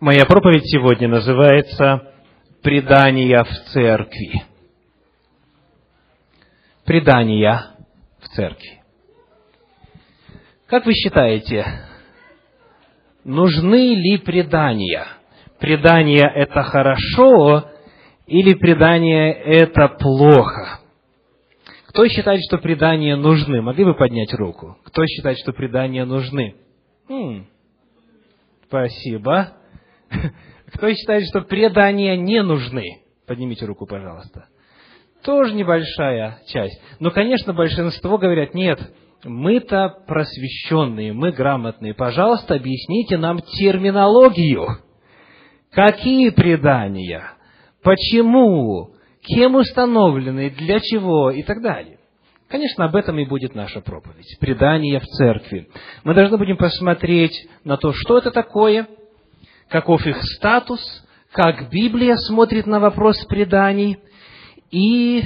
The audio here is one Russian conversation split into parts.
Моя проповедь сегодня называется «Предания в церкви». Предания в церкви. Как вы считаете, нужны ли предания? Предания – это хорошо или предания – это плохо? Кто считает, что предания нужны? Могли бы поднять руку? Кто считает, что предания нужны? М-м, спасибо. Кто считает, что предания не нужны? Поднимите руку, пожалуйста. Тоже небольшая часть. Но, конечно, большинство говорят, нет, мы-то просвещенные, мы грамотные. Пожалуйста, объясните нам терминологию. Какие предания? Почему? Кем установлены? Для чего? И так далее. Конечно, об этом и будет наша проповедь. Предания в церкви. Мы должны будем посмотреть на то, что это такое – каков их статус, как Библия смотрит на вопрос преданий, и,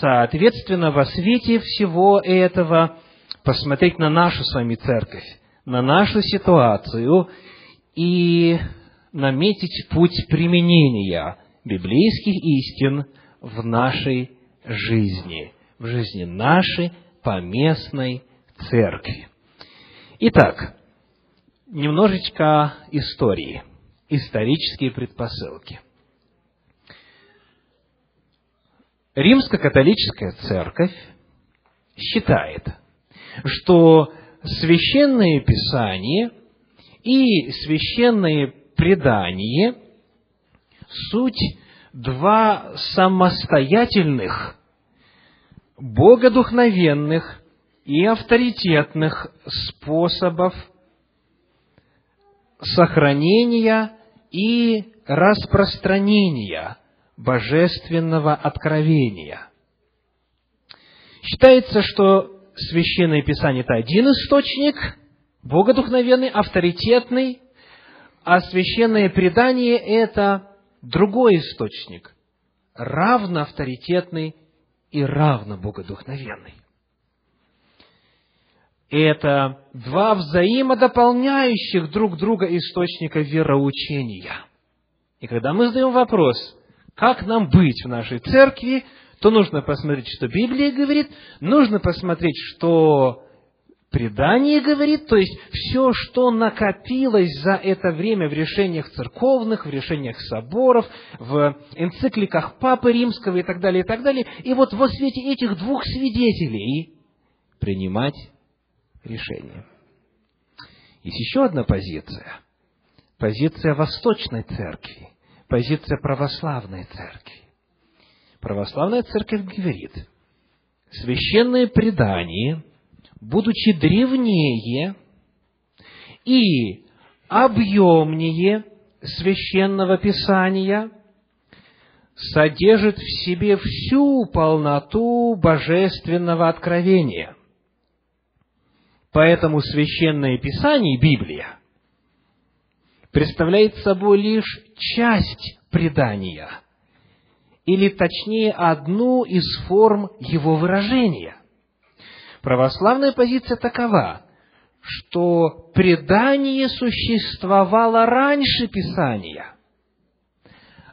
соответственно, во свете всего этого посмотреть на нашу с вами церковь, на нашу ситуацию и наметить путь применения библейских истин в нашей жизни, в жизни нашей поместной церкви. Итак, немножечко истории – исторические предпосылки. Римско-католическая церковь считает, что священное писание и священное предание суть два самостоятельных, богодухновенных и авторитетных способов сохранения и распространения божественного откровения. Считается, что Священное Писание – это один источник, богодухновенный, авторитетный, а Священное Предание – это другой источник, равно авторитетный и равно богодухновенный это два взаимодополняющих друг друга источника вероучения. И когда мы задаем вопрос, как нам быть в нашей церкви, то нужно посмотреть, что Библия говорит, нужно посмотреть, что предание говорит, то есть все, что накопилось за это время в решениях церковных, в решениях соборов, в энцикликах Папы Римского и так далее, и так далее. И вот во свете этих двух свидетелей принимать решение. Есть еще одна позиция. Позиция Восточной Церкви. Позиция Православной Церкви. Православная Церковь говорит, священное предание, будучи древнее и объемнее священного писания, содержит в себе всю полноту божественного откровения – Поэтому Священное Писание, Библия, представляет собой лишь часть предания, или точнее одну из форм его выражения. Православная позиция такова, что предание существовало раньше Писания.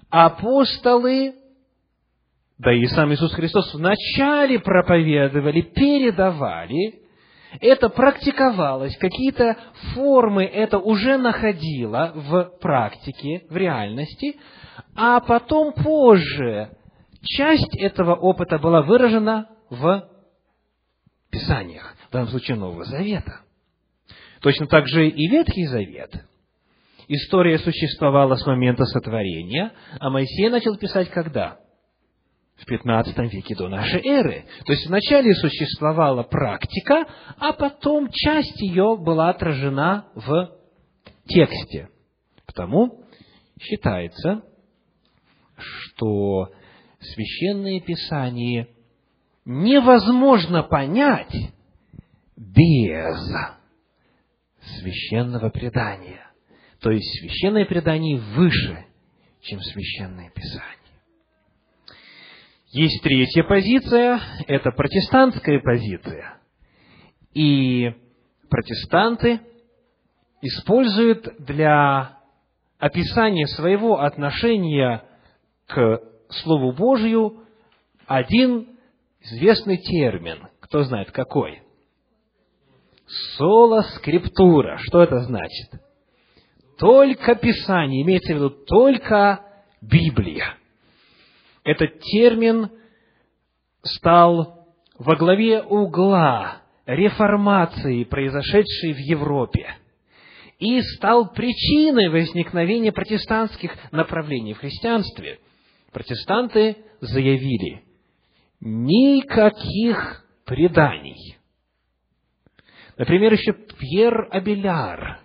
Апостолы, да и сам Иисус Христос вначале проповедовали, передавали это практиковалось, какие-то формы это уже находило в практике, в реальности, а потом позже часть этого опыта была выражена в Писаниях, в данном случае Нового Завета. Точно так же и Ветхий Завет. История существовала с момента сотворения, а Моисей начал писать когда? В 15 веке до нашей эры. То есть вначале существовала практика, а потом часть ее была отражена в тексте. Потому считается, что священное писание невозможно понять без священного предания. То есть священное предание выше, чем священное писание. Есть третья позиция, это протестантская позиция. И протестанты используют для описание своего отношения к Слову Божию один известный термин. Кто знает, какой? Соло скриптура. Что это значит? Только Писание, имеется в виду только Библия. Этот термин стал во главе угла реформации, произошедшей в Европе, и стал причиной возникновения протестантских направлений в христианстве. Протестанты заявили, никаких преданий. Например, еще Пьер Абеляр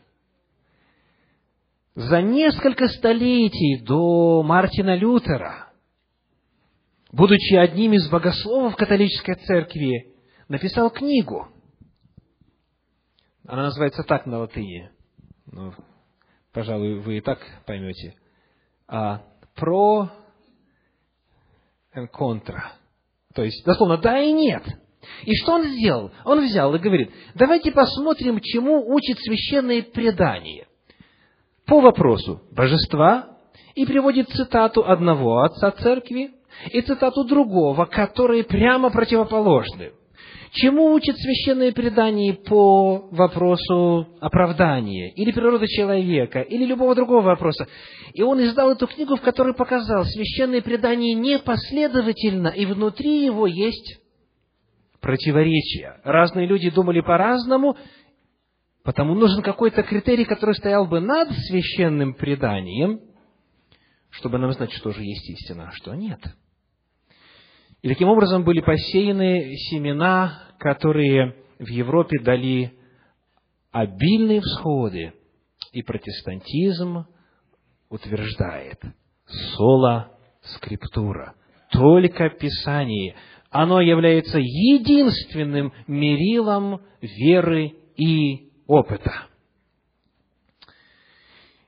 за несколько столетий до Мартина Лютера, будучи одним из богословов католической церкви, написал книгу. Она называется так на латыни. Ну, пожалуй, вы и так поймете. А, про контра. То есть, дословно, да и нет. И что он сделал? Он взял и говорит, давайте посмотрим, чему учит священное предание. По вопросу божества, и приводит цитату одного отца церкви и цитату другого, которые прямо противоположны. Чему учит священное предание по вопросу оправдания, или природы человека, или любого другого вопроса? И он издал эту книгу, в которой показал, священное предание непоследовательно, и внутри его есть противоречия. Разные люди думали по-разному, потому нужен какой-то критерий, который стоял бы над священным преданием, чтобы нам знать, что же есть истина, а что нет. И таким образом были посеяны семена, которые в Европе дали обильные всходы, и протестантизм утверждает сола скриптура, только Писание. Оно является единственным мерилом веры и опыта.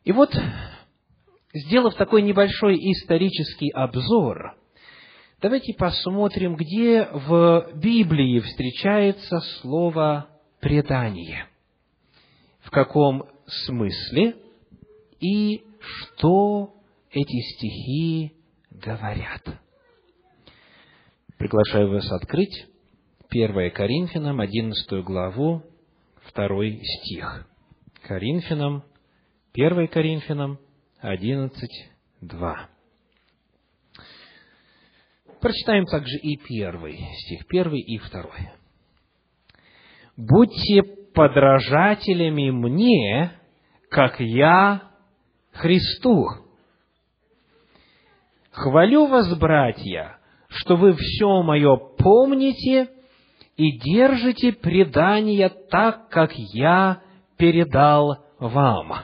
И вот, сделав такой небольшой исторический обзор, давайте посмотрим, где в Библии встречается слово «предание», в каком смысле и что эти стихи говорят. Приглашаю вас открыть 1 Коринфянам, 11 главу, 2 стих. Коринфянам, 1 Коринфянам, 11, 2. Прочитаем также и первый стих, первый и второй. «Будьте подражателями мне, как я Христу. Хвалю вас, братья, что вы все мое помните и держите предание так, как я передал вам.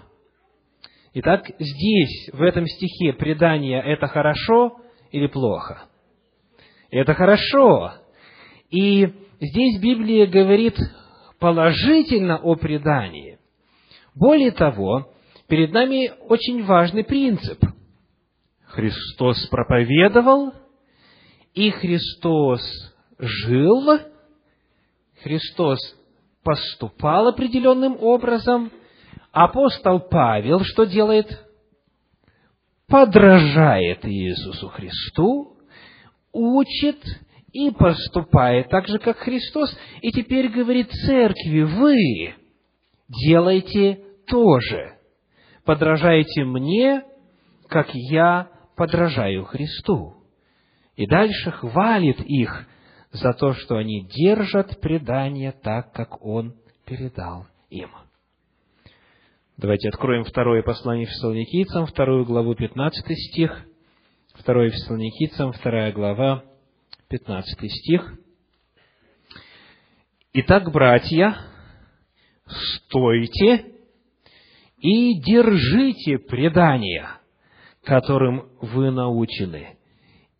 Итак, здесь, в этом стихе, предание – это хорошо или плохо? Это хорошо. И здесь Библия говорит положительно о предании. Более того, перед нами очень важный принцип. Христос проповедовал, и Христос жил, Христос поступал определенным образом, апостол Павел что делает? Подражает Иисусу Христу, учит и поступает так же, как Христос, и теперь говорит церкви, вы делайте то же. Подражайте мне, как я подражаю Христу. И дальше хвалит их за то, что они держат предание так, как Он передал им. Давайте откроем второе послание Фессалоникийцам, вторую главу, 15 стих. Второе Фессалоникийцам, вторая глава, 15 стих. Итак, братья, стойте и держите предания, которым вы научены,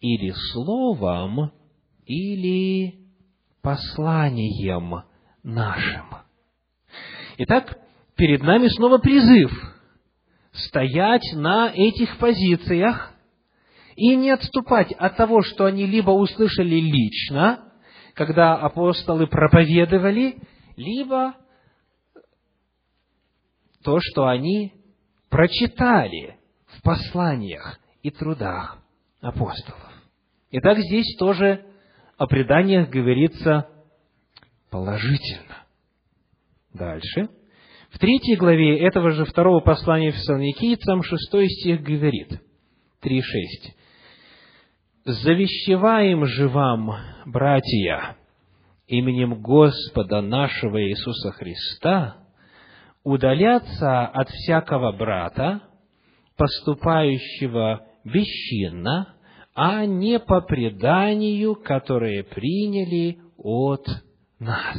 или словом, или посланием нашим. Итак, перед нами снова призыв стоять на этих позициях и не отступать от того, что они либо услышали лично, когда апостолы проповедовали, либо то, что они прочитали в посланиях и трудах апостолов. Итак, здесь тоже о преданиях говорится положительно. Дальше. В третьей главе этого же второго послания Фессалоникийцам шестой стих говорит, 3.6. «Завещеваем же вам, братья, именем Господа нашего Иисуса Христа, удаляться от всякого брата, поступающего бесчинно, а не по преданию, которое приняли от нас.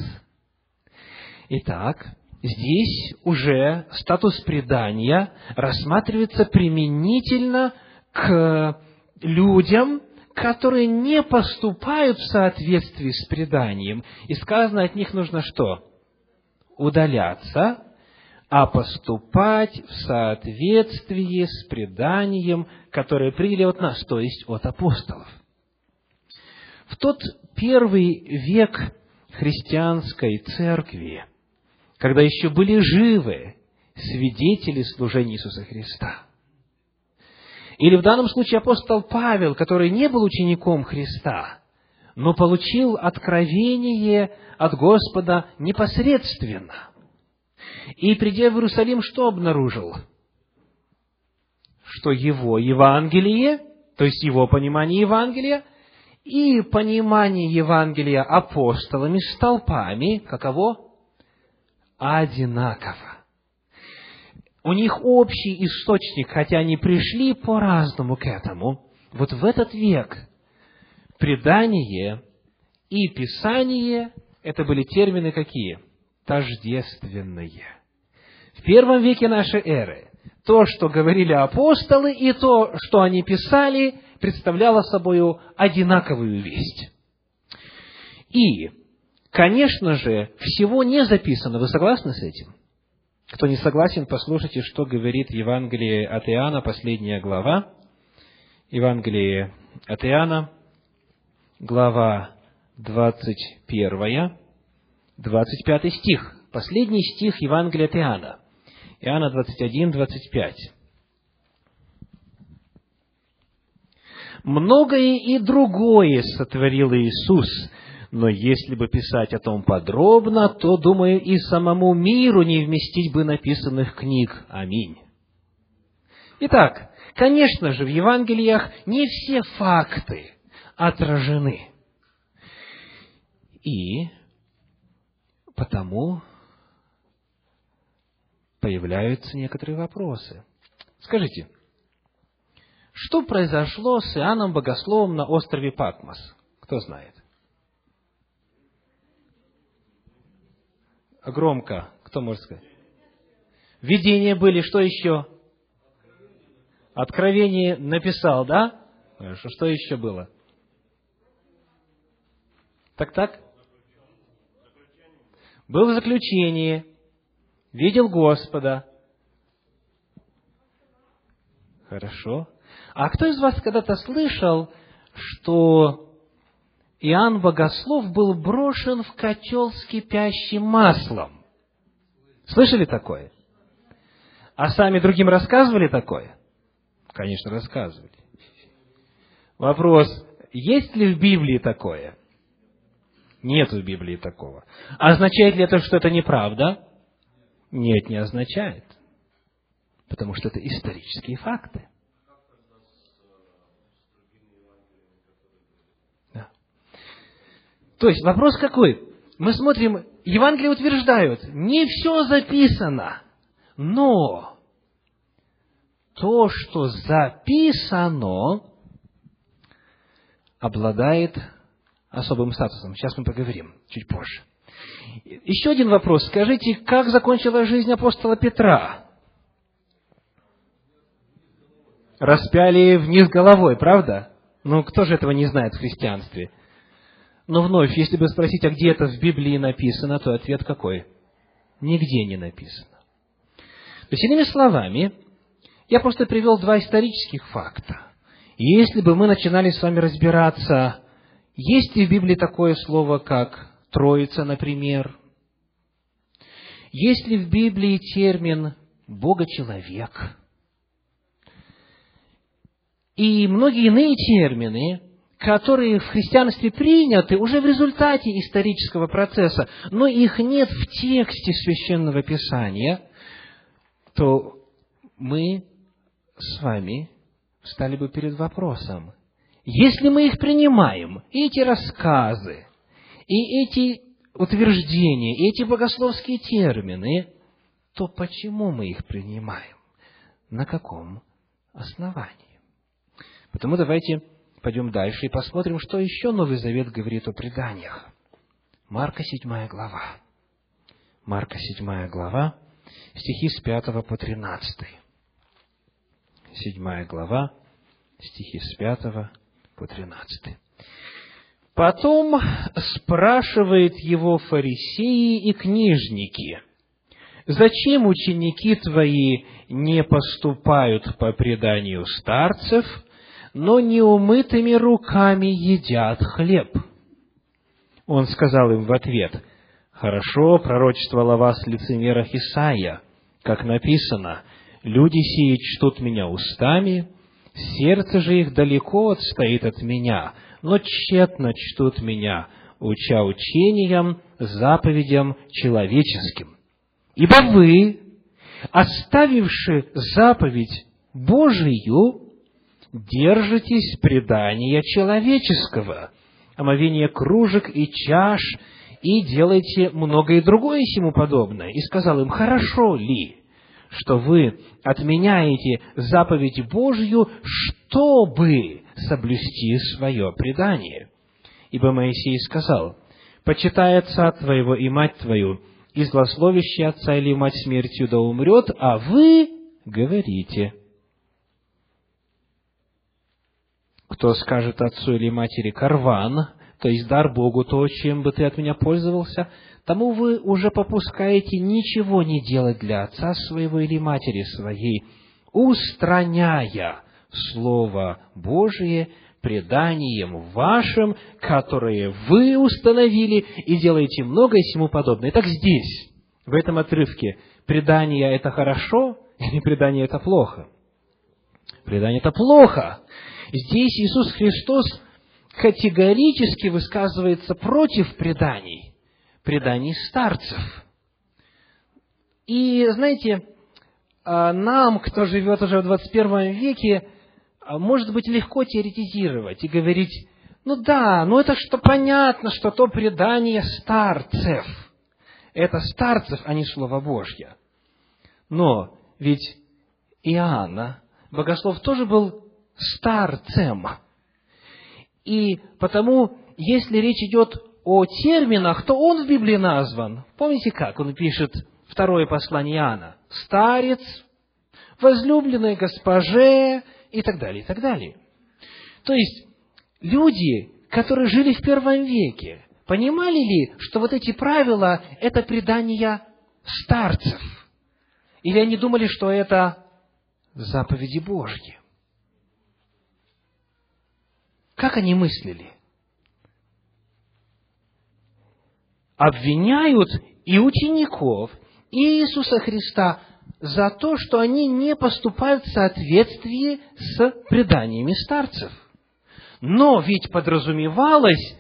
Итак, здесь уже статус предания рассматривается применительно к людям, которые не поступают в соответствии с преданием. И сказано, от них нужно что? Удаляться, а поступать в соответствии с преданием, которое приняли от нас, то есть от апостолов. В тот первый век христианской церкви, когда еще были живы свидетели служения Иисуса Христа. Или в данном случае апостол Павел, который не был учеником Христа, но получил откровение от Господа непосредственно. И, придя в Иерусалим, что обнаружил? Что его Евангелие, то есть его понимание Евангелия, и понимание Евангелия апостолами, столпами, каково? Одинаково. У них общий источник, хотя они пришли по-разному к этому. Вот в этот век предание и писание – это были термины какие? Тождественные. В первом веке нашей эры то, что говорили апостолы, и то, что они писали – представляла собой одинаковую весть. И, конечно же, всего не записано. Вы согласны с этим? Кто не согласен, послушайте, что говорит Евангелие от Иоанна, последняя глава. Евангелие от Иоанна, глава 21, 25 стих. Последний стих Евангелия от Иоанна. Иоанна 21, 25. Многое и другое сотворил Иисус, но если бы писать о том подробно, то, думаю, и самому миру не вместить бы написанных книг. Аминь. Итак, конечно же, в Евангелиях не все факты отражены. И потому появляются некоторые вопросы. Скажите, что произошло с Иоанном Богословом на острове Патмос? Кто знает? Громко. Кто может сказать? Видения были. Что еще? Откровение написал, да? Хорошо. Что еще было? Так-так? Был в заключении. Видел Господа. Хорошо. А кто из вас когда-то слышал, что Иоанн Богослов был брошен в котел с кипящим маслом? Слышали такое? А сами другим рассказывали такое? Конечно, рассказывали. Вопрос, есть ли в Библии такое? Нет в Библии такого. Означает ли это, что это неправда? Нет, не означает. Потому что это исторические факты. То есть вопрос какой? Мы смотрим, Евангелие утверждают, не все записано, но то, что записано, обладает особым статусом. Сейчас мы поговорим чуть позже. Еще один вопрос. Скажите, как закончилась жизнь апостола Петра? Распяли вниз головой, правда? Ну, кто же этого не знает в христианстве? Но вновь, если бы спросить, а где это в Библии написано, то ответ какой? Нигде не написано. То есть, иными словами, я просто привел два исторических факта. Если бы мы начинали с вами разбираться, есть ли в Библии такое слово, как Троица, например, есть ли в Библии термин Бога-человек, и многие иные термины, которые в христианстве приняты уже в результате исторического процесса, но их нет в тексте священного писания, то мы с вами стали бы перед вопросом, если мы их принимаем, эти рассказы, и эти утверждения, и эти богословские термины, то почему мы их принимаем? На каком основании? Потому давайте пойдем дальше и посмотрим, что еще Новый Завет говорит о преданиях. Марка 7 глава. Марка 7 глава, стихи с 5 по 13. 7 глава, стихи с 5 по 13. Потом спрашивает его фарисеи и книжники, «Зачем ученики твои не поступают по преданию старцев, но неумытыми руками едят хлеб?» Он сказал им в ответ, «Хорошо пророчествовал о вас лицемерах Исаия, как написано, «Люди сии чтут меня устами, сердце же их далеко отстоит от меня, но тщетно чтут меня, уча учениям, заповедям человеческим. Ибо вы, оставивши заповедь Божию, держитесь предания человеческого, омовения кружек и чаш, и делайте многое другое сему подобное. И сказал им, хорошо ли, что вы отменяете заповедь Божью, чтобы соблюсти свое предание. Ибо Моисей сказал, «Почитай отца твоего и мать твою, и злословящий отца или мать смертью да умрет, а вы говорите». Кто скажет отцу или матери «карван», то есть дар Богу, то, чем бы ты от меня пользовался, тому вы уже попускаете ничего не делать для отца своего или матери своей, устраняя Слово Божие преданием вашим, которое вы установили, и делаете многое всему подобное. Так здесь, в этом отрывке, предание – это хорошо или предание – это плохо? Предание – это плохо. Здесь Иисус Христос категорически высказывается против преданий, преданий старцев. И, знаете, а, нам, кто живет уже в 21 веке, а, может быть легко теоретизировать и говорить, ну да, ну это что понятно, что то предание старцев. Это старцев, а не Слово Божье. Но ведь Иоанна, богослов, тоже был старцем. И потому, если речь идет о терминах, то он в Библии назван. Помните как? Он пишет второе послание Иоанна. Старец, возлюбленной госпоже и так далее, и так далее. То есть, люди, которые жили в первом веке, понимали ли, что вот эти правила – это предания старцев? Или они думали, что это заповеди Божьи? Как они мыслили? Обвиняют и учеников, и Иисуса Христа за то, что они не поступают в соответствии с преданиями старцев. Но ведь подразумевалось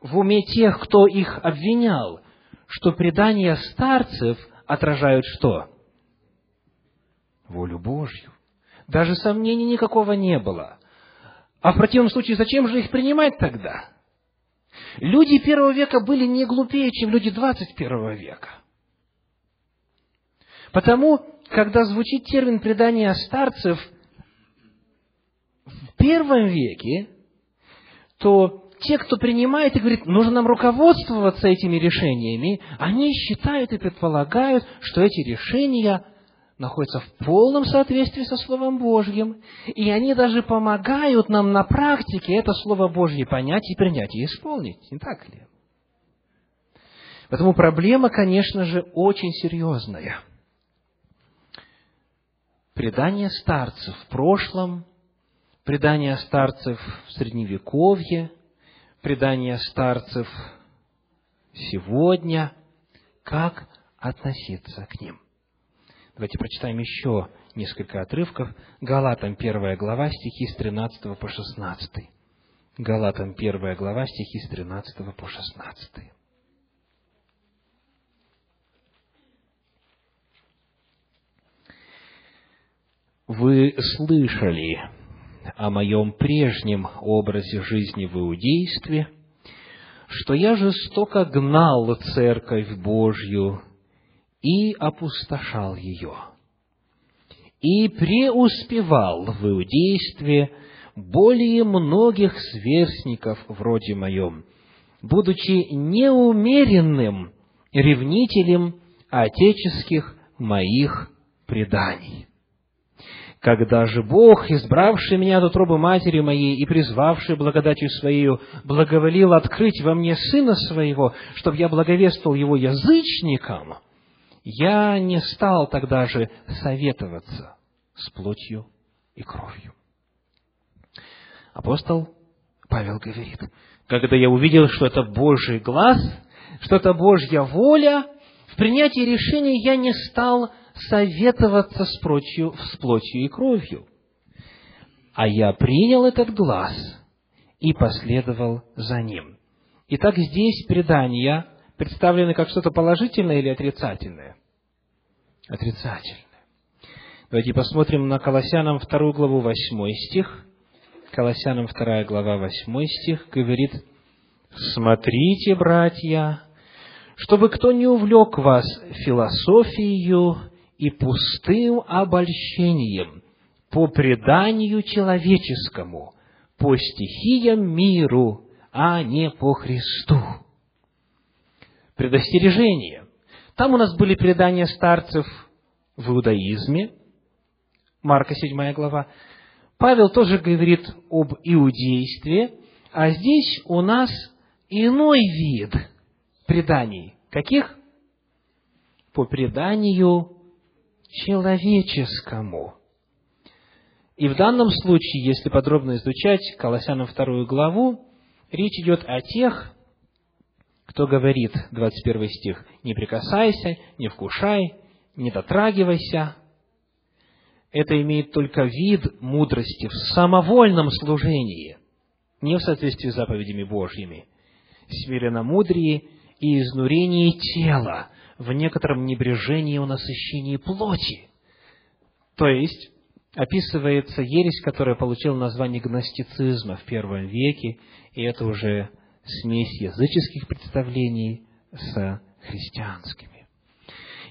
в уме тех, кто их обвинял, что предания старцев отражают что? Волю Божью. Даже сомнений никакого не было. А в противном случае, зачем же их принимать тогда? Люди первого века были не глупее, чем люди двадцать первого века. Потому, когда звучит термин предания старцев в первом веке, то те, кто принимает и говорит, нужно нам руководствоваться этими решениями, они считают и предполагают, что эти решения находятся в полном соответствии со Словом Божьим, и они даже помогают нам на практике это Слово Божье понять и принять и исполнить, не так ли? Поэтому проблема, конечно же, очень серьезная. Предание старцев в прошлом, предание старцев в Средневековье, предание старцев сегодня, как относиться к ним. Давайте прочитаем еще несколько отрывков. Галатам 1 глава, стихи с 13 по 16. Галатам 1 глава, стихи с 13 по 16. Вы слышали о моем прежнем образе жизни в иудействе, что я жестоко гнал церковь Божью и опустошал ее, и преуспевал в иудействе более многих сверстников вроде моем, будучи неумеренным ревнителем отеческих моих преданий. Когда же Бог, избравший меня от утробы матери моей и призвавший благодатью Своею, благоволил открыть во мне Сына Своего, чтобы я благовествовал Его язычникам, я не стал тогда же советоваться с плотью и кровью. Апостол Павел говорит, когда я увидел, что это Божий глаз, что это Божья воля, в принятии решения я не стал советоваться с, прочью, с плотью и кровью. А я принял этот глаз и последовал за ним. Итак, здесь предания представлены как что-то положительное или отрицательное? Отрицательное. Давайте посмотрим на Колоссянам 2 главу 8 стих. Колоссянам 2 глава 8 стих говорит, «Смотрите, братья, чтобы кто не увлек вас философией и пустым обольщением по преданию человеческому, по стихиям миру, а не по Христу. Предостережение. Там у нас были предания старцев в иудаизме, Марка 7 глава. Павел тоже говорит об иудействе, а здесь у нас иной вид преданий. Каких? По преданию человеческому. И в данном случае, если подробно изучать Колоссянам вторую главу, речь идет о тех, кто говорит, 21 стих, «Не прикасайся, не вкушай, не дотрагивайся». Это имеет только вид мудрости в самовольном служении, не в соответствии с заповедями Божьими. Смиренномудрие и изнурение тела, в некотором небрежении и насыщении плоти. То есть, описывается ересь, которая получила название гностицизма в первом веке, и это уже смесь языческих представлений с христианскими.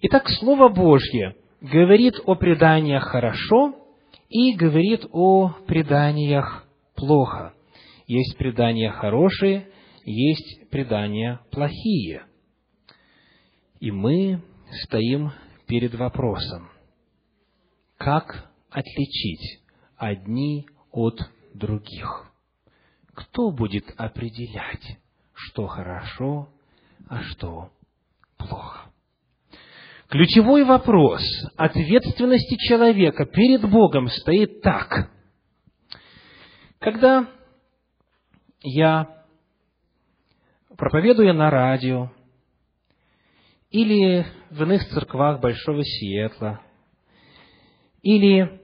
Итак, Слово Божье говорит о преданиях хорошо и говорит о преданиях плохо. Есть предания хорошие, есть предания плохие – и мы стоим перед вопросом, как отличить одни от других? Кто будет определять, что хорошо, а что плохо? Ключевой вопрос ответственности человека перед Богом стоит так. Когда я, проповедуя на радио, или в иных церквах Большого Сиэтла, или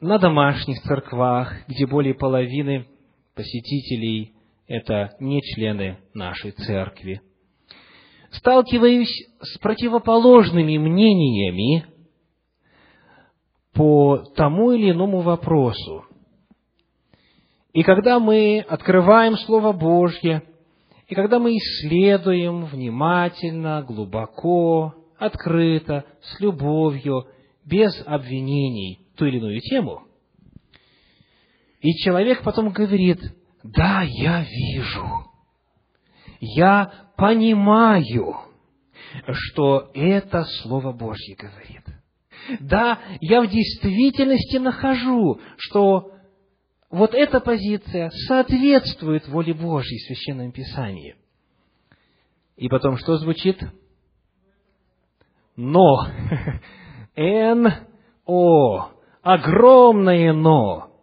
на домашних церквах, где более половины посетителей – это не члены нашей церкви. Сталкиваюсь с противоположными мнениями по тому или иному вопросу. И когда мы открываем Слово Божье – и когда мы исследуем внимательно, глубоко, открыто, с любовью, без обвинений ту или иную тему, и человек потом говорит, да, я вижу, я понимаю, что это Слово Божье говорит. Да, я в действительности нахожу, что вот эта позиция соответствует воле Божьей в Священном Писании. И потом что звучит? Но. Н-О. Огромное но.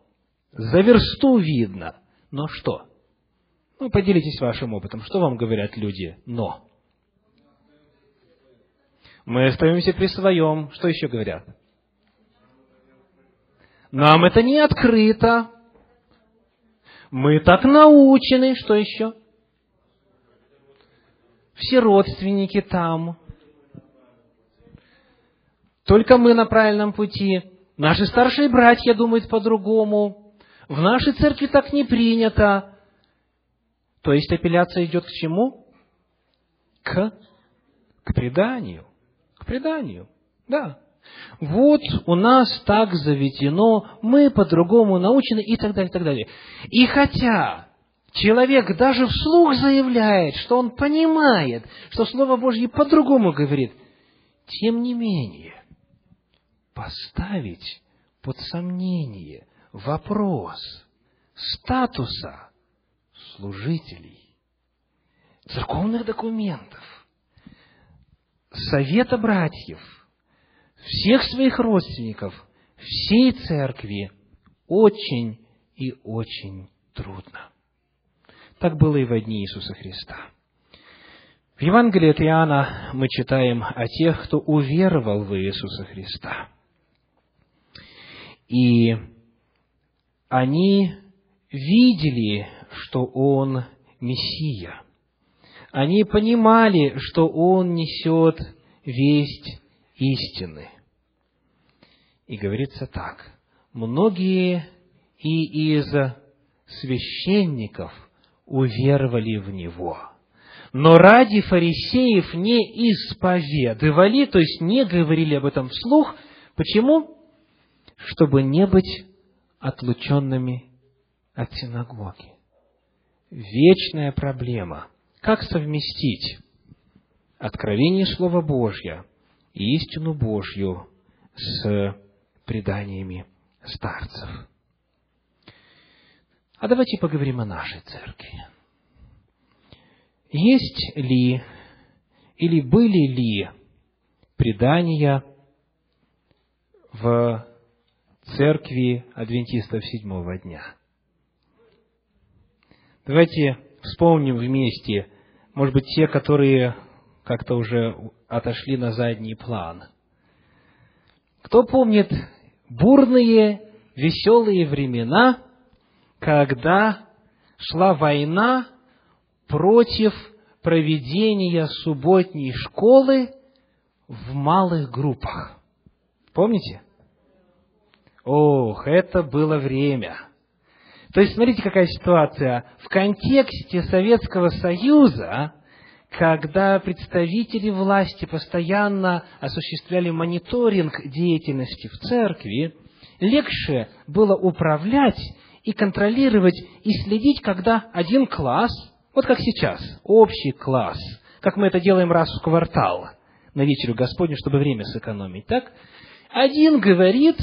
За версту видно. Но что? Ну, поделитесь вашим опытом. Что вам говорят люди? Но. Мы остаемся при своем. Что еще говорят? Нам это не открыто. Мы так научены. Что еще? Все родственники там. Только мы на правильном пути. Наши старшие братья думают по-другому. В нашей церкви так не принято. То есть апелляция идет к чему? К, к преданию. К преданию. Да. Вот у нас так заведено, мы по-другому научены и так далее, и так далее. И хотя человек даже вслух заявляет, что он понимает, что Слово Божье по-другому говорит, тем не менее, поставить под сомнение вопрос статуса служителей, церковных документов, совета братьев, всех своих родственников, всей церкви очень и очень трудно. Так было и в дни Иисуса Христа. В Евангелии от Иоанна мы читаем о тех, кто уверовал в Иисуса Христа. И они видели, что Он Мессия. Они понимали, что Он несет весть истины. И говорится так. Многие и из священников уверовали в Него. Но ради фарисеев не исповедовали, то есть не говорили об этом вслух. Почему? Чтобы не быть отлученными от синагоги. Вечная проблема. Как совместить откровение Слова Божья и истину Божью с преданиями старцев? А давайте поговорим о нашей церкви. Есть ли или были ли предания в церкви адвентистов седьмого дня? Давайте вспомним вместе, может быть, те, которые как-то уже отошли на задний план. Кто помнит бурные, веселые времена, когда шла война против проведения субботней школы в малых группах? Помните? Ох, это было время – то есть, смотрите, какая ситуация. В контексте Советского Союза, когда представители власти постоянно осуществляли мониторинг деятельности в церкви, легче было управлять и контролировать и следить, когда один класс, вот как сейчас, общий класс, как мы это делаем раз в квартал, на вечерю Господню, чтобы время сэкономить, так? Один говорит,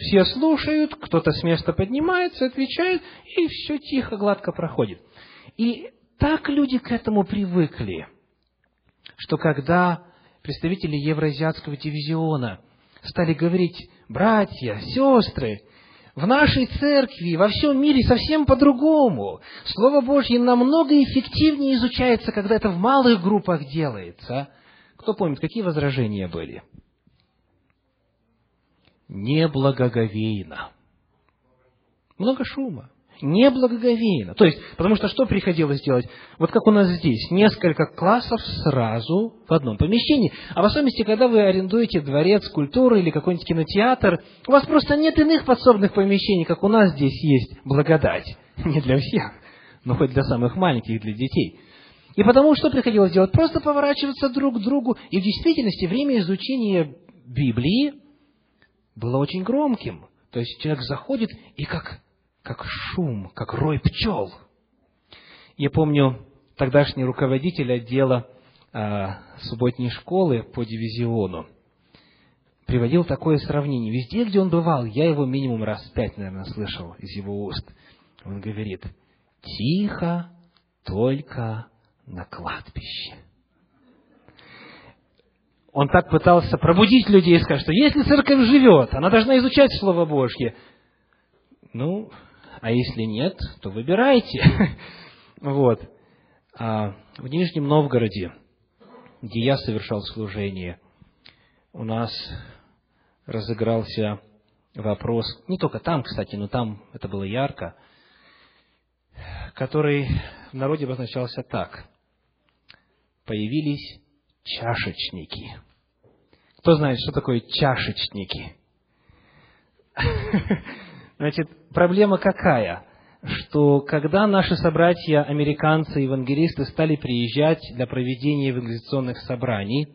все слушают, кто-то с места поднимается, отвечает, и все тихо, гладко проходит. И так люди к этому привыкли, что когда представители Евразиатского дивизиона стали говорить, братья, сестры, в нашей церкви, во всем мире совсем по-другому. Слово Божье намного эффективнее изучается, когда это в малых группах делается. Кто помнит, какие возражения были? Неблагоговейно. Много шума. Неблагоговейно. То есть, потому что что приходилось делать? Вот как у нас здесь, несколько классов сразу в одном помещении. А в особенности, когда вы арендуете дворец культуры или какой-нибудь кинотеатр, у вас просто нет иных подсобных помещений, как у нас здесь есть благодать. Не для всех, но хоть для самых маленьких, для детей. И потому что приходилось делать? Просто поворачиваться друг к другу. И в действительности время изучения Библии было очень громким. То есть человек заходит и как, как шум, как рой пчел. Я помню, тогдашний руководитель отдела а, субботней школы по дивизиону приводил такое сравнение. Везде, где он бывал, я его минимум раз пять, наверное, слышал из его уст. Он говорит, тихо только на кладбище он так пытался пробудить людей и сказать, что если церковь живет, она должна изучать Слово Божье. Ну, а если нет, то выбирайте. Вот. А в Нижнем Новгороде, где я совершал служение, у нас разыгрался вопрос, не только там, кстати, но там это было ярко, который в народе обозначался так. Появились чашечники. Кто знает, что такое чашечники? Значит, проблема какая? Что когда наши собратья, американцы, евангелисты стали приезжать для проведения евангелизационных собраний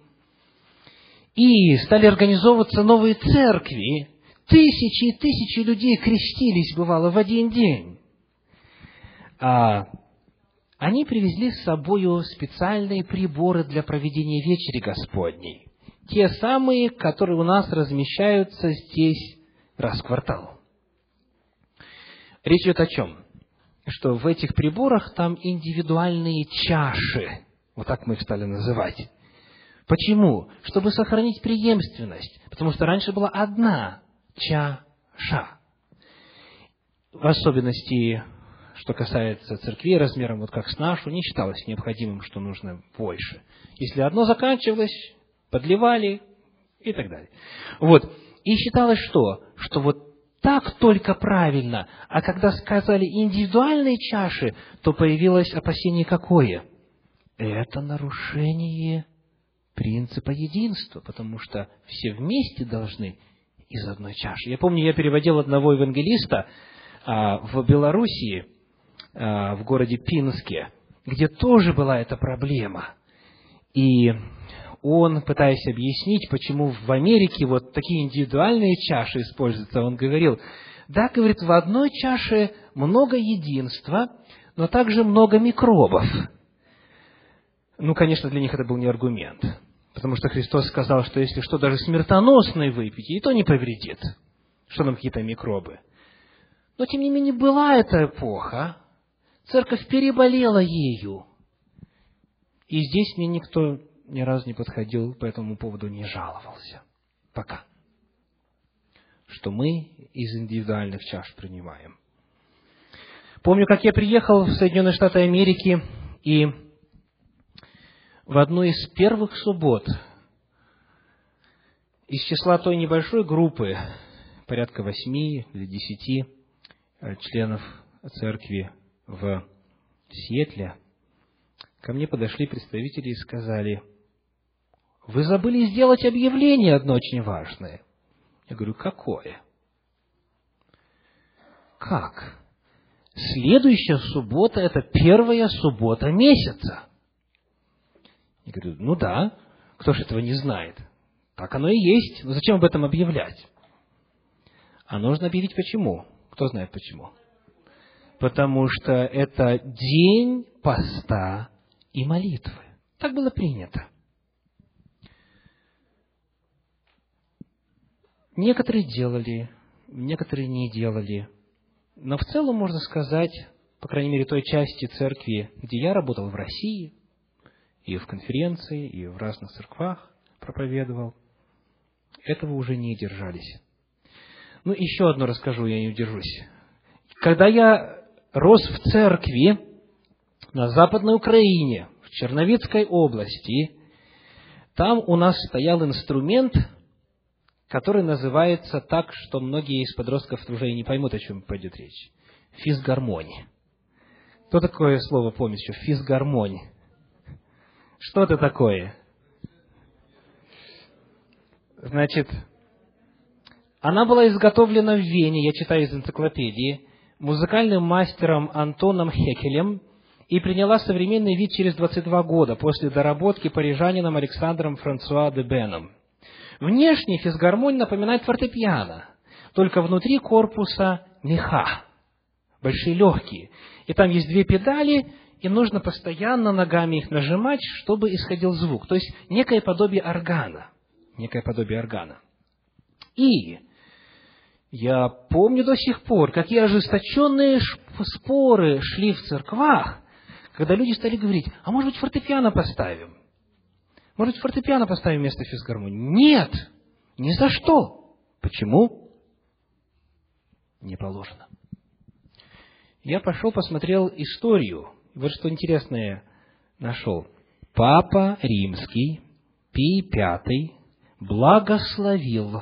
и стали организовываться новые церкви, тысячи и тысячи людей крестились, бывало, в один день. А они привезли с собой специальные приборы для проведения вечери Господней. Те самые, которые у нас размещаются здесь раз в квартал. Речь идет о чем? Что в этих приборах там индивидуальные чаши, вот так мы их стали называть. Почему? Чтобы сохранить преемственность. Потому что раньше была одна чаша. В особенности, что касается церкви размером вот как с нашу, не считалось необходимым, что нужно больше. Если одно заканчивалось, подливали и так далее. Вот. И считалось что? Что вот так только правильно. А когда сказали индивидуальные чаши, то появилось опасение какое? Это нарушение принципа единства, потому что все вместе должны из одной чаши. Я помню, я переводил одного евангелиста а, в Белоруссии, в городе Пинске, где тоже была эта проблема. И он, пытаясь объяснить, почему в Америке вот такие индивидуальные чаши используются, он говорил, да, говорит, в одной чаше много единства, но также много микробов. Ну, конечно, для них это был не аргумент, потому что Христос сказал, что если что даже смертоносное выпить, и то не повредит, что нам какие-то микробы. Но, тем не менее, была эта эпоха, церковь переболела ею, и здесь мне никто ни разу не подходил по этому поводу, не жаловался. Пока. Что мы из индивидуальных чаш принимаем. Помню, как я приехал в Соединенные Штаты Америки, и в одну из первых суббот из числа той небольшой группы, порядка восьми или десяти э, членов церкви в Сиэтле, ко мне подошли представители и сказали – вы забыли сделать объявление одно очень важное. Я говорю, какое? Как? Следующая суббота – это первая суббота месяца. Я говорю, ну да, кто же этого не знает? Так оно и есть. Но зачем об этом объявлять? А нужно объявить почему. Кто знает почему? Потому что это день поста и молитвы. Так было принято. Некоторые делали, некоторые не делали. Но в целом можно сказать, по крайней мере, той части церкви, где я работал в России, и в конференции, и в разных церквах проповедовал, этого уже не держались. Ну, еще одно расскажу, я не удержусь. Когда я рос в церкви на Западной Украине, в Черновицкой области, там у нас стоял инструмент – который называется так, что многие из подростков уже и не поймут, о чем пойдет речь. Физгармония. Что такое слово помнишь еще? Физгармония. Что это такое? Значит, она была изготовлена в Вене, я читаю из энциклопедии, музыкальным мастером Антоном Хекелем и приняла современный вид через 22 года после доработки парижанином Александром Франсуа де Беном – Внешне физгармония напоминает фортепиано, только внутри корпуса меха, большие легкие. И там есть две педали, и нужно постоянно ногами их нажимать, чтобы исходил звук. То есть некое подобие органа. Некое подобие органа. И я помню до сих пор, какие ожесточенные споры шли в церквах, когда люди стали говорить, а может быть фортепиано поставим? Может, фортепиано поставим вместо физгармонии? Нет! Ни за что! Почему? Не положено. Я пошел, посмотрел историю. Вот что интересное нашел. Папа Римский, Пий V, благословил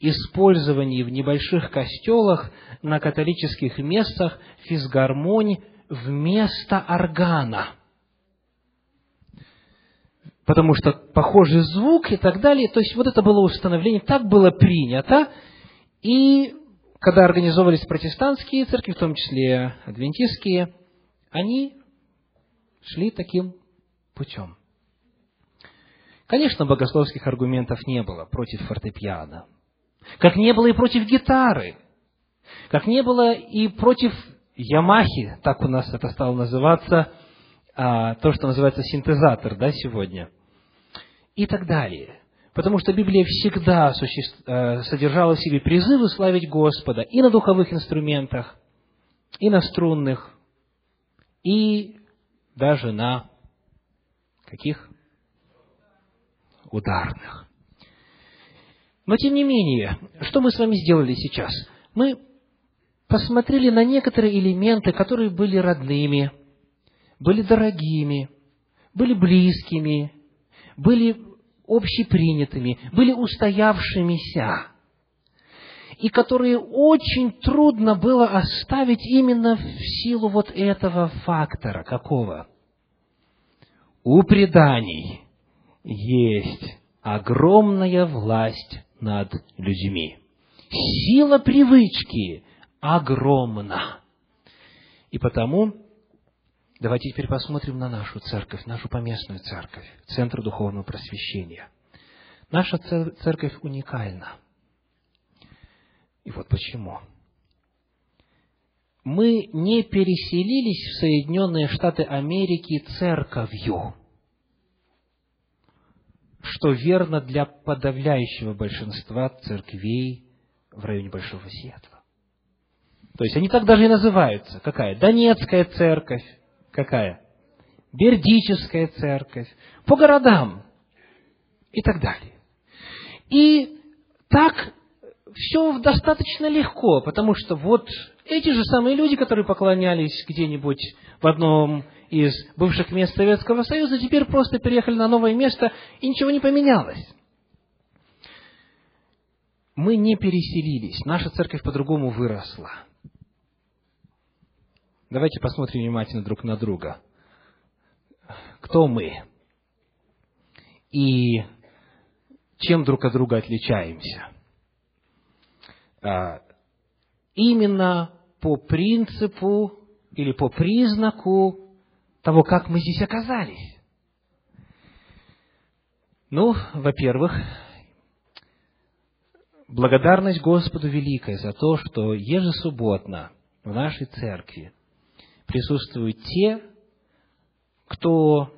использование в небольших костелах на католических местах физгармонь вместо органа. Потому что похожий звук и так далее. То есть, вот это было установление, так было принято. И когда организовывались протестантские церкви, в том числе адвентистские, они шли таким путем. Конечно, богословских аргументов не было против фортепиано. Как не было и против гитары. Как не было и против Ямахи, так у нас это стало называться, а, то, что называется синтезатор, да, сегодня. И так далее. Потому что Библия всегда э, содержала в себе призывы славить Господа и на духовых инструментах, и на струнных, и даже на каких? Ударных. Но тем не менее, что мы с вами сделали сейчас? Мы посмотрели на некоторые элементы, которые были родными, были дорогими, были близкими, были общепринятыми, были устоявшимися, и которые очень трудно было оставить именно в силу вот этого фактора. Какого? У преданий есть огромная власть над людьми. Сила привычки огромна. И потому давайте теперь посмотрим на нашу церковь, нашу поместную церковь, Центр Духовного Просвещения. Наша церковь уникальна. И вот почему. Мы не переселились в Соединенные Штаты Америки церковью – что верно для подавляющего большинства церквей в районе Большого Сиэтла. То есть они так даже и называются. Какая? Донецкая церковь. Какая? Бердическая церковь. По городам. И так далее. И так все достаточно легко, потому что вот эти же самые люди, которые поклонялись где-нибудь в одном из бывших мест Советского Союза, теперь просто переехали на новое место, и ничего не поменялось. Мы не переселились, наша церковь по-другому выросла. Давайте посмотрим внимательно друг на друга. Кто мы? И чем друг от друга отличаемся? А, именно по принципу или по признаку того, как мы здесь оказались. Ну, во-первых, благодарность Господу великая за то, что ежесубботно в нашей церкви присутствуют те, кто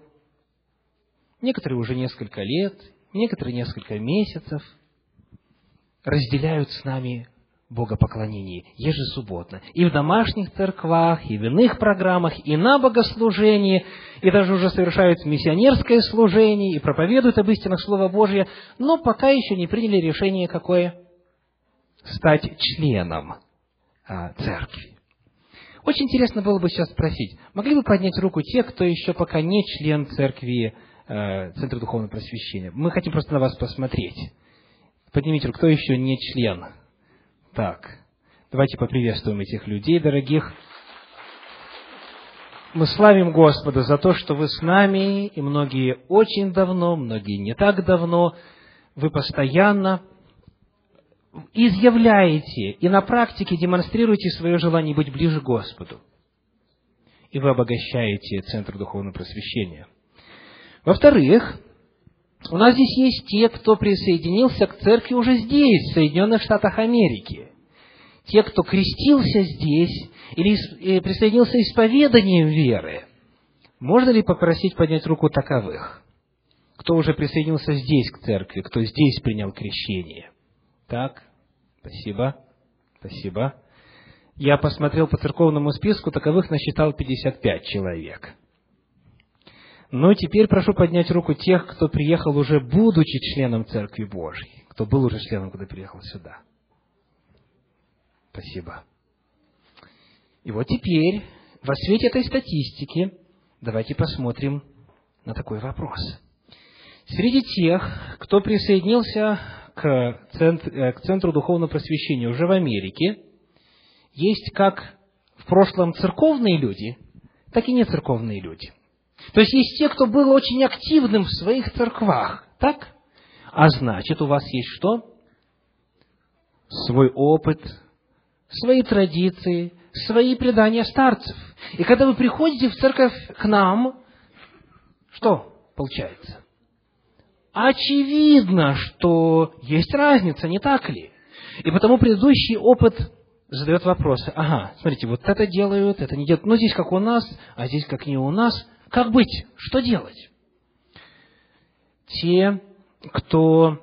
некоторые уже несколько лет, некоторые несколько месяцев разделяют с нами богопоклонении ежесубботно. И в домашних церквах, и в иных программах, и на богослужении, и даже уже совершают миссионерское служение, и проповедуют об истинах Слова Божье, но пока еще не приняли решение какое? Стать членом а, церкви. Очень интересно было бы сейчас спросить, могли бы поднять руку те, кто еще пока не член церкви э, Центра Духовного Просвещения? Мы хотим просто на вас посмотреть. Поднимите руку, кто еще не член так. Давайте поприветствуем этих людей, дорогих. Мы славим Господа за то, что вы с нами, и многие очень давно, многие не так давно, вы постоянно изъявляете и на практике демонстрируете свое желание быть ближе к Господу. И вы обогащаете Центр Духовного Просвещения. Во-вторых, у нас здесь есть те, кто присоединился к церкви уже здесь, в Соединенных Штатах Америки. Те, кто крестился здесь или э, присоединился исповеданием веры. Можно ли попросить поднять руку таковых? Кто уже присоединился здесь к церкви, кто здесь принял крещение? Так, спасибо, спасибо. Я посмотрел по церковному списку, таковых насчитал 55 человек. Но теперь прошу поднять руку тех, кто приехал уже будучи членом Церкви Божьей, кто был уже членом, когда приехал сюда. Спасибо. И вот теперь, во свете этой статистики, давайте посмотрим на такой вопрос. Среди тех, кто присоединился к, центр, э, к Центру Духовного Просвещения уже в Америке, есть как в прошлом церковные люди, так и не церковные люди. То есть есть те, кто был очень активным в своих церквах, так? А значит, у вас есть что? Свой опыт, свои традиции, свои предания старцев. И когда вы приходите в церковь к нам, что получается? Очевидно, что есть разница, не так ли? И потому предыдущий опыт задает вопросы. Ага, смотрите, вот это делают, это не делают. Ну, здесь как у нас, а здесь как не у нас. Как быть? Что делать? Те, кто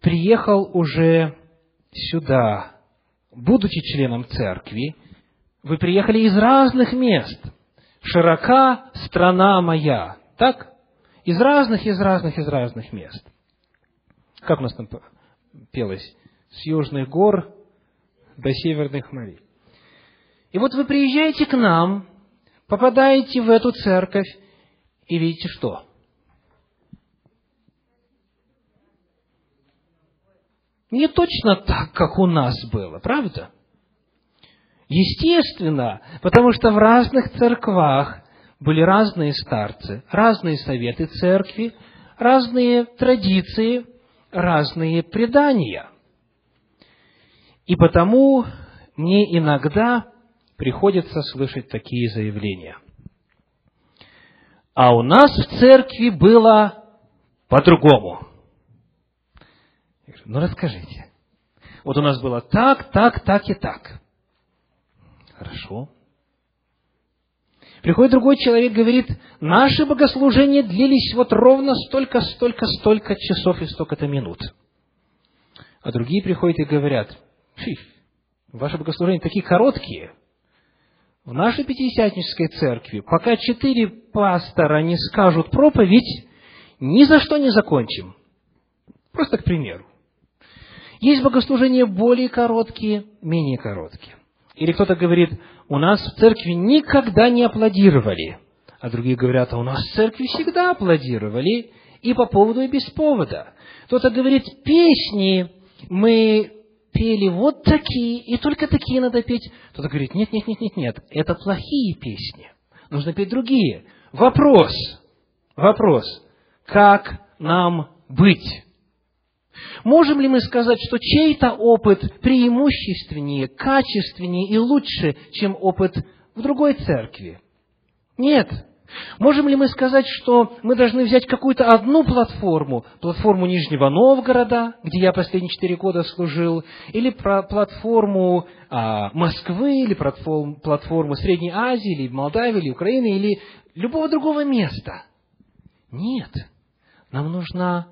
приехал уже сюда, будучи членом церкви, вы приехали из разных мест. Широка страна моя. Так? Из разных, из разных, из разных мест. Как у нас там пелось? С южных гор до северных морей. И вот вы приезжаете к нам, попадаете в эту церковь, и видите что? Не точно так, как у нас было, правда? Естественно, потому что в разных церквах были разные старцы, разные советы церкви, разные традиции, разные предания. И потому мне иногда приходится слышать такие заявления. А у нас в церкви было по-другому. Ну, расскажите. Вот у нас было так, так, так и так. Хорошо. Приходит другой человек, говорит, наши богослужения длились вот ровно столько, столько, столько часов и столько-то минут. А другие приходят и говорят, ваши богослужения такие короткие. В нашей пятидесятнической церкви, пока четыре пастора не скажут проповедь, ни за что не закончим. Просто к примеру. Есть богослужения более короткие, менее короткие. Или кто-то говорит, у нас в церкви никогда не аплодировали. А другие говорят, а у нас в церкви всегда аплодировали, и по поводу, и без повода. Кто-то говорит, песни мы пели вот такие, и только такие надо петь. Кто-то говорит, нет, нет, нет, нет, нет, это плохие песни. Нужно петь другие. Вопрос, вопрос, как нам быть? Можем ли мы сказать, что чей-то опыт преимущественнее, качественнее и лучше, чем опыт в другой церкви? Нет. Можем ли мы сказать, что мы должны взять какую-то одну платформу, платформу Нижнего Новгорода, где я последние четыре года служил, или платформу а, Москвы, или платформу, платформу Средней Азии, или Молдавии, или Украины, или любого другого места? Нет. Нам нужна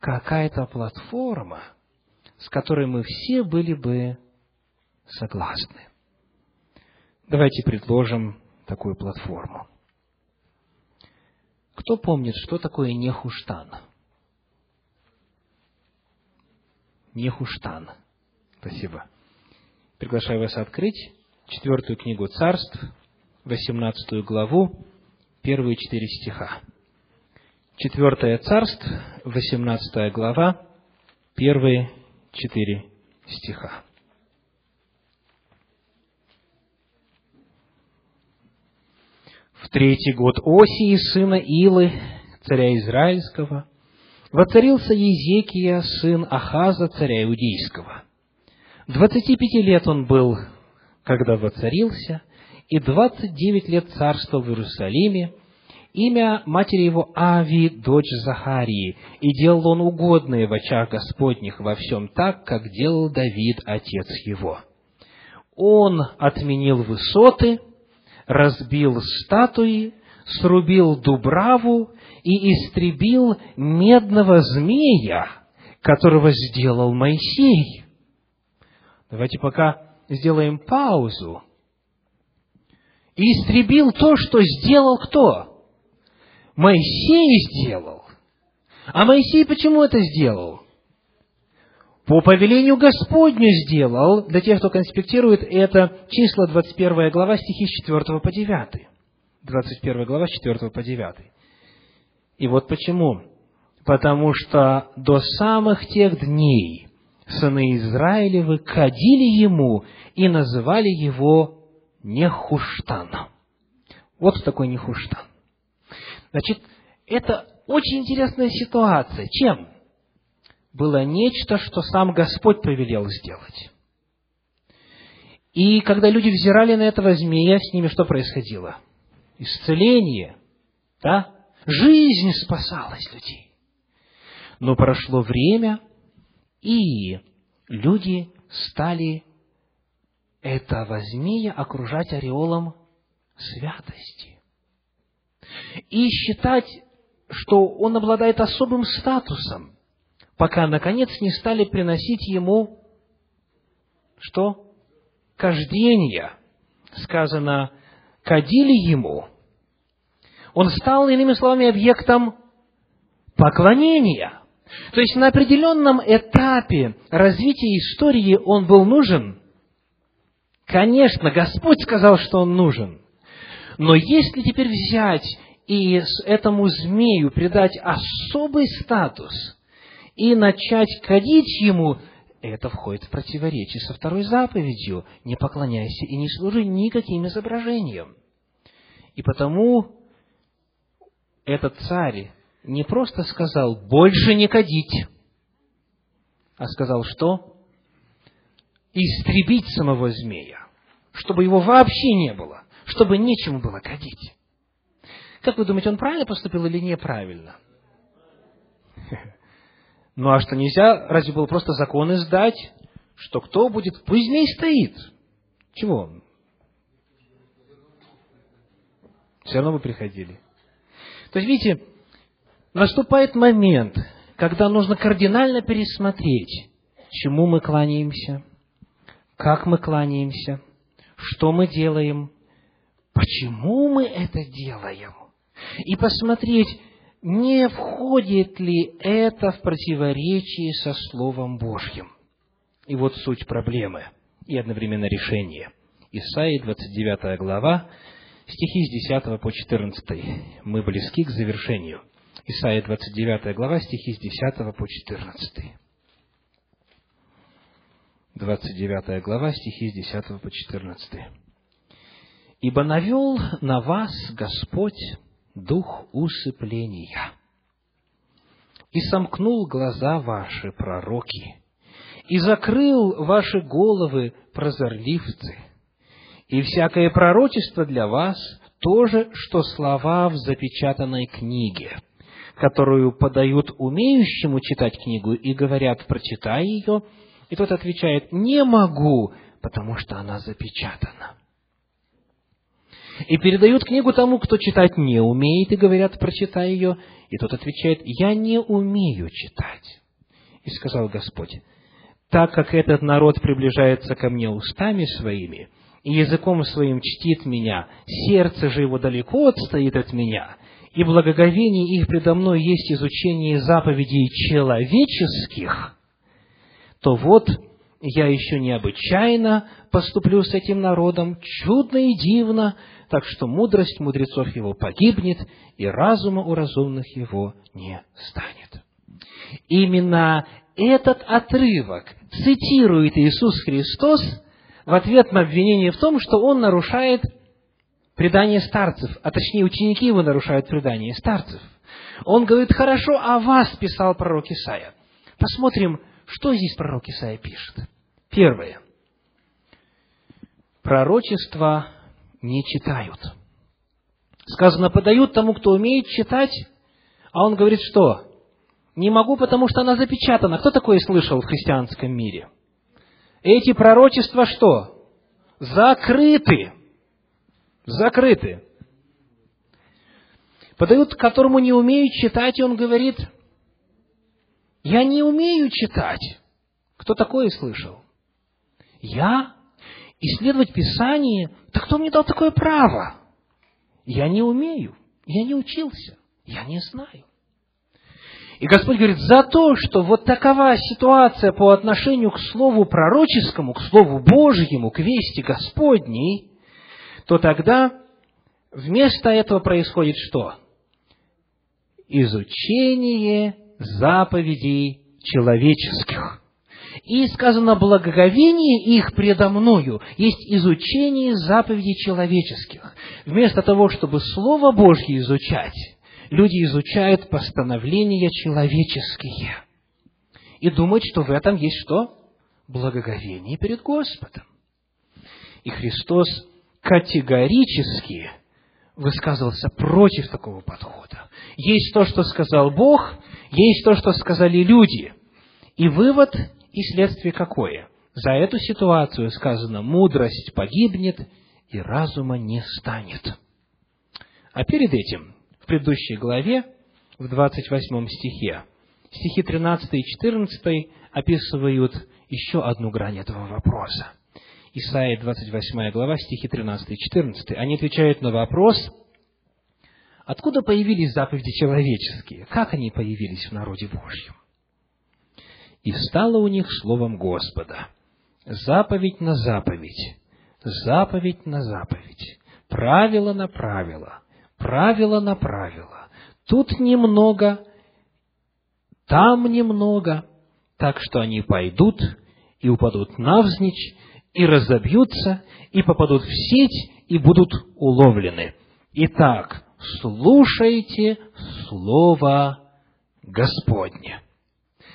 какая-то платформа, с которой мы все были бы согласны. Давайте предложим такую платформу. Кто помнит, что такое нехуштан? Нехуштан. Спасибо. Приглашаю вас открыть четвертую книгу царств, восемнадцатую главу, первые четыре стиха. Четвертое царство, 18 глава, первые четыре стиха. В третий год Осии, сына Илы, царя Израильского, воцарился Езекия, сын Ахаза, царя Иудейского. Двадцати пяти лет он был, когда воцарился, и двадцать девять лет царствовал в Иерусалиме, имя матери его Ави, дочь Захарии, и делал он угодное в очах Господних во всем так, как делал Давид, отец его. Он отменил высоты, разбил статуи, срубил дубраву и истребил медного змея, которого сделал Моисей. Давайте пока сделаем паузу. И истребил то, что сделал кто? Моисей сделал. А Моисей почему это сделал? По повелению Господню сделал, для тех, кто конспектирует, это числа 21 глава, стихи с 4 по 9. 21 глава, с 4 по 9. И вот почему потому что до самых тех дней сыны Израилевы кадили ему и называли его Нехуштан. Вот такой Нехуштан. Значит, это очень интересная ситуация. Чем? Было нечто, что сам Господь повелел сделать. И когда люди взирали на этого змея, с ними что происходило? Исцеление, да? Жизнь спасалась людей. Но прошло время, и люди стали этого змея окружать ореолом святости. И считать, что он обладает особым статусом, пока, наконец, не стали приносить ему что? Кождение. Сказано, кадили ему. Он стал, иными словами, объектом поклонения. То есть на определенном этапе развития истории он был нужен. Конечно, Господь сказал, что он нужен. Но если теперь взять и этому змею придать особый статус и начать кадить ему, это входит в противоречие со второй заповедью «Не поклоняйся и не служи никаким изображениям». И потому этот царь не просто сказал «больше не кадить», а сказал что? Истребить самого змея, чтобы его вообще не было, чтобы нечему было кадить. Как вы думаете, он правильно поступил или неправильно? Ну а что, нельзя, разве было просто закон издать, что кто будет, пусть змей стоит. Чего? Все равно бы приходили. То есть, видите, наступает момент, когда нужно кардинально пересмотреть, чему мы кланяемся, как мы кланяемся, что мы делаем, почему мы это делаем, и посмотреть, не входит ли это в противоречие со Словом Божьим. И вот суть проблемы и одновременно решение. Исаия, 29 глава, стихи с 10 по 14. Мы близки к завершению. Исайя 29 глава, стихи с 10 по 14. 29 глава, стихи с 10 по 14. «Ибо навел на вас Господь дух усыпления, и сомкнул глаза ваши, пророки, и закрыл ваши головы, прозорливцы, и всякое пророчество для вас тоже, что слова в запечатанной книге, которую подают умеющему читать книгу и говорят, прочитай ее, и тот отвечает, не могу, потому что она запечатана и передают книгу тому, кто читать не умеет, и говорят, прочитай ее. И тот отвечает, я не умею читать. И сказал Господь, так как этот народ приближается ко мне устами своими, и языком своим чтит меня, сердце же его далеко отстоит от меня, и благоговение их предо мной есть изучение заповедей человеческих, то вот я еще необычайно поступлю с этим народом, чудно и дивно, так что мудрость мудрецов его погибнет, и разума у разумных его не станет. Именно этот отрывок цитирует Иисус Христос в ответ на обвинение в том, что он нарушает предание старцев, а точнее ученики его нарушают предание старцев. Он говорит, хорошо, а вас писал пророк Исаия. Посмотрим, что здесь пророк Исаия пишет. Первое. Пророчество не читают. Сказано, подают тому, кто умеет читать, а он говорит, что? Не могу, потому что она запечатана. Кто такое слышал в христианском мире? Эти пророчества что? Закрыты. Закрыты. Подают, которому не умеют читать, и он говорит, я не умею читать. Кто такое слышал? Я? исследовать Писание, так кто мне дал такое право? Я не умею, я не учился, я не знаю. И Господь говорит, за то, что вот такова ситуация по отношению к Слову пророческому, к Слову Божьему, к вести Господней, то тогда вместо этого происходит что? Изучение заповедей человеческих. И сказано, благоговение их предо мною есть изучение заповедей человеческих. Вместо того, чтобы Слово Божье изучать, люди изучают постановления человеческие. И думают, что в этом есть что? Благоговение перед Господом. И Христос категорически высказывался против такого подхода. Есть то, что сказал Бог, есть то, что сказали люди. И вывод и следствие какое? За эту ситуацию сказано, мудрость погибнет и разума не станет. А перед этим, в предыдущей главе, в 28 стихе, стихи 13 и 14 описывают еще одну грань этого вопроса. Исайя 28 глава, стихи 13 и 14. Они отвечают на вопрос, откуда появились заповеди человеческие, как они появились в народе Божьем и стало у них словом Господа. Заповедь на заповедь, заповедь на заповедь, правило на правило, правило на правило. Тут немного, там немного, так что они пойдут и упадут навзничь, и разобьются, и попадут в сеть, и будут уловлены. Итак, слушайте Слово Господне.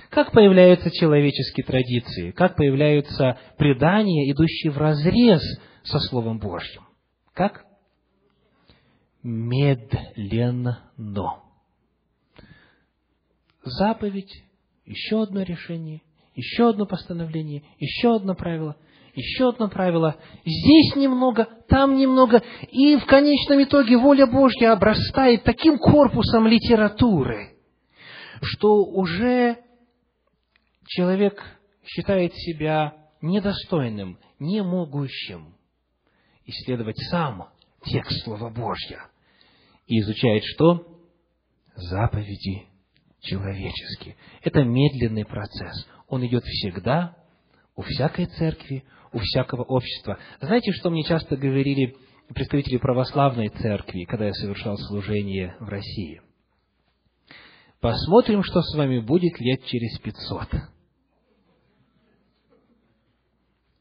Как появляются человеческие традиции? Как появляются предания, идущие в разрез со Словом Божьим? Как? Медленно. Заповедь, еще одно решение, еще одно постановление, еще одно правило, еще одно правило. Здесь немного, там немного. И в конечном итоге воля Божья обрастает таким корпусом литературы, что уже человек считает себя недостойным, не могущим исследовать сам текст Слова Божьего и изучает что? Заповеди человеческие. Это медленный процесс. Он идет всегда, у всякой церкви, у всякого общества. Знаете, что мне часто говорили представители православной церкви, когда я совершал служение в России? Посмотрим, что с вами будет лет через пятьсот.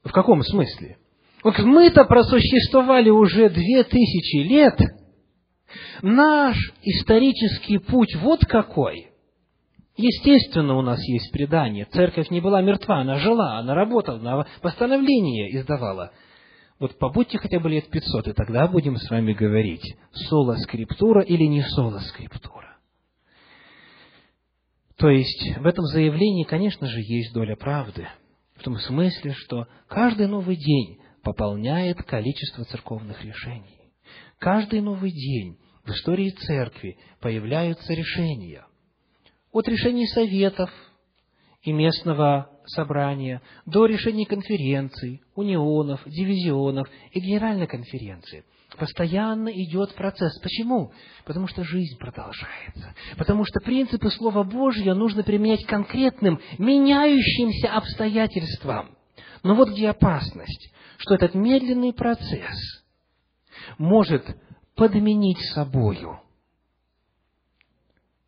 В каком смысле? Вот мы-то просуществовали уже две тысячи лет. Наш исторический путь вот какой. Естественно, у нас есть предание. Церковь не была мертва, она жила, она работала, она постановление издавала. Вот побудьте хотя бы лет пятьсот, и тогда будем с вами говорить, соло скриптура или не соло скриптура. То есть, в этом заявлении, конечно же, есть доля правды – в том смысле, что каждый новый день пополняет количество церковных решений. Каждый новый день в истории церкви появляются решения. От решений советов и местного собрания до решений конференций, унионов, дивизионов и генеральной конференции – Постоянно идет процесс. Почему? Потому что жизнь продолжается. Потому что принципы Слова Божьего нужно применять конкретным, меняющимся обстоятельствам. Но вот где опасность, что этот медленный процесс может подменить собою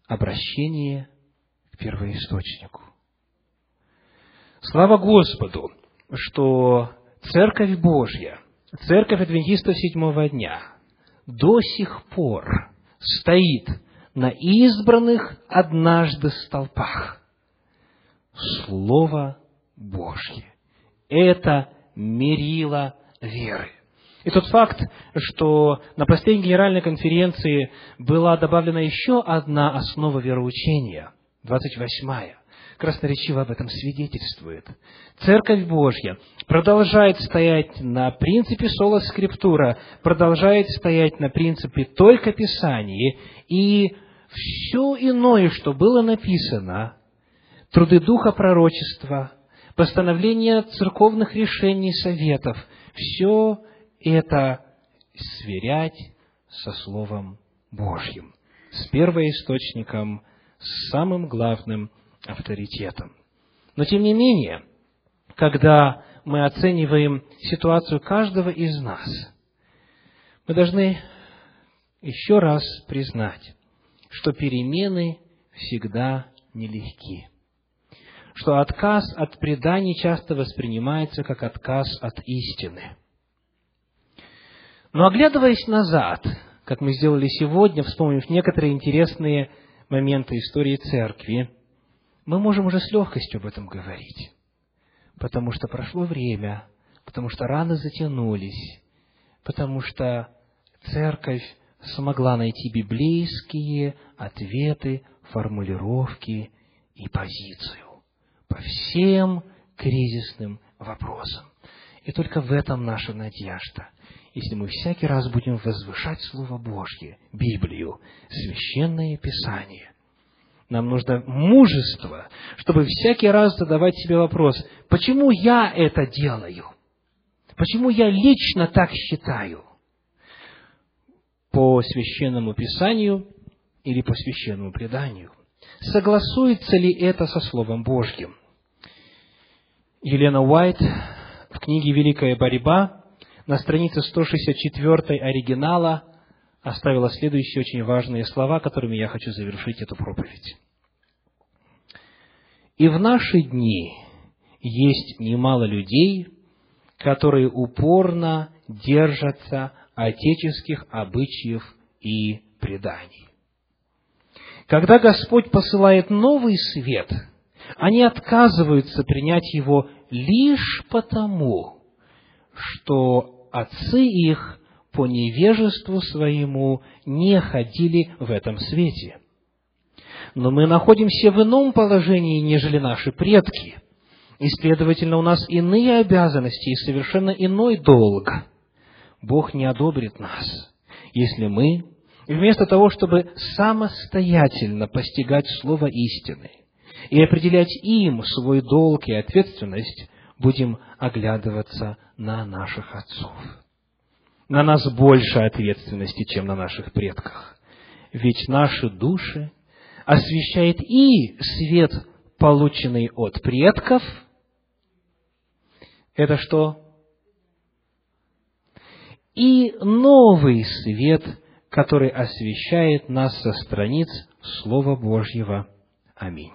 обращение к первоисточнику. Слава Господу, что Церковь Божья – Церковь Адвентистов седьмого дня до сих пор стоит на избранных однажды столпах. Слово Божье. Это мерило веры. И тот факт, что на последней генеральной конференции была добавлена еще одна основа вероучения, 28-я, красноречиво об этом свидетельствует. Церковь Божья продолжает стоять на принципе соло скриптура, продолжает стоять на принципе только Писания, и все иное, что было написано, труды духа пророчества, постановления церковных решений, советов, все это сверять со Словом Божьим, с первоисточником, с самым главным авторитетом. Но тем не менее, когда мы оцениваем ситуацию каждого из нас, мы должны еще раз признать, что перемены всегда нелегки. Что отказ от преданий часто воспринимается как отказ от истины. Но оглядываясь назад, как мы сделали сегодня, вспомнив некоторые интересные моменты истории церкви, мы можем уже с легкостью об этом говорить. Потому что прошло время, потому что раны затянулись, потому что церковь смогла найти библейские ответы, формулировки и позицию по всем кризисным вопросам. И только в этом наша надежда. Если мы всякий раз будем возвышать Слово Божье, Библию, Священное Писание, нам нужно мужество, чтобы всякий раз задавать себе вопрос, почему я это делаю? Почему я лично так считаю? По священному писанию или по священному преданию? Согласуется ли это со Словом Божьим? Елена Уайт в книге «Великая борьба» на странице 164 оригинала оставила следующие очень важные слова, которыми я хочу завершить эту проповедь. «И в наши дни есть немало людей, которые упорно держатся отеческих обычаев и преданий. Когда Господь посылает новый свет, они отказываются принять его лишь потому, что отцы их по невежеству своему не ходили в этом свете. Но мы находимся в ином положении, нежели наши предки – и, следовательно, у нас иные обязанности и совершенно иной долг. Бог не одобрит нас, если мы, вместо того, чтобы самостоятельно постигать Слово истины и определять им свой долг и ответственность, будем оглядываться на наших отцов. На нас больше ответственности, чем на наших предках. Ведь наши души освещает и свет, полученный от предков – это что? И новый свет, который освещает нас со страниц Слова Божьего. Аминь.